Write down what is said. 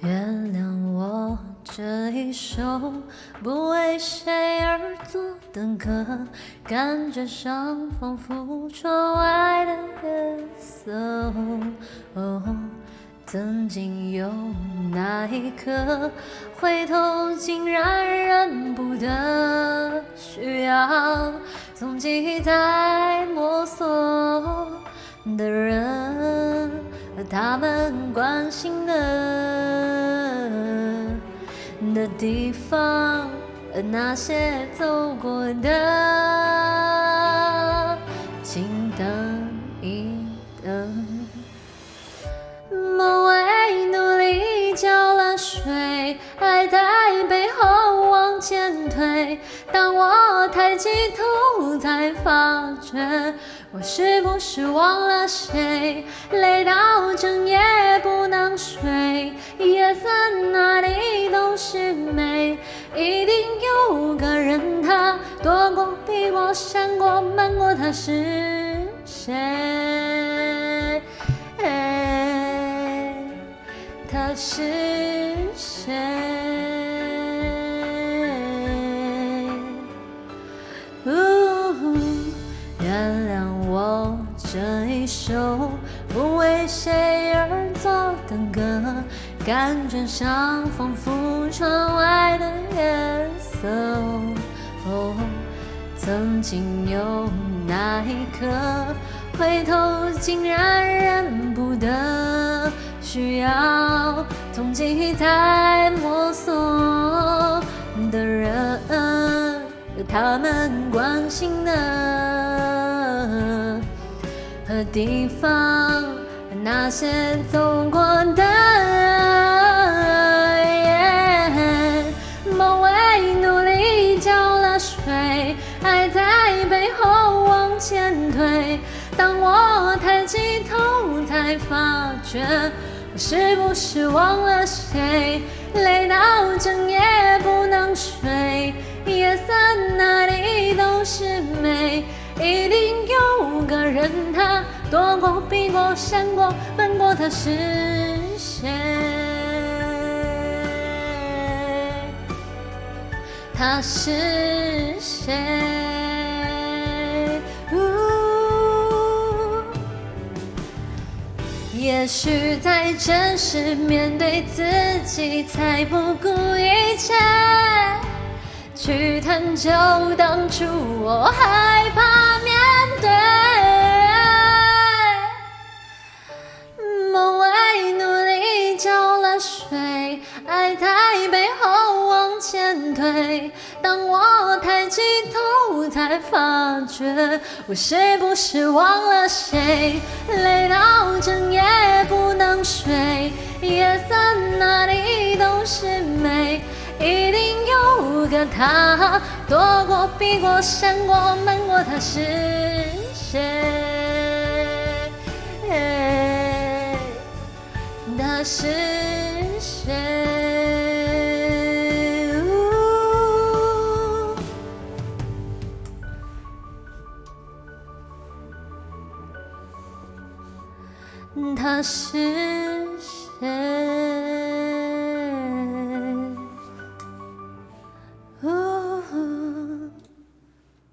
原谅我这一首不为谁而作的歌，感觉上仿佛窗外的夜色。哦，曾经有那一刻，回头竟然认不得，需要从记忆再摸索的人，和他们关心的地方，而那些走过的，请等一等。梦为努力浇了水，爱在背后往前推。当我抬起头，才发觉我是不是忘了谁？累到整夜不能睡，夜色哪里都是闪过、瞒过，他是谁？他是谁？呜原谅我这一首不为谁而作的歌，感觉上仿佛窗外的夜色。曾经有那一刻，回头竟然认不得，需要从记忆再摸索的人，有他们关心的和地方，那些走过最后往前推。当我抬起头，才发觉我是不是忘了谁？累到整夜不能睡，夜色哪里都是美，一定有个人他躲过、避过、闪过、瞒过，他是谁？他是谁？也许在真实面对自己，才不顾一切去探究当初我害怕面对。梦为努力浇了水，爱在背后往前推。当我抬起头，才发觉我是不是忘了谁？累到整水，夜色哪里都是美，一定有个他躲过、避过、闪过、瞒过，他是谁？他是谁？他是谁？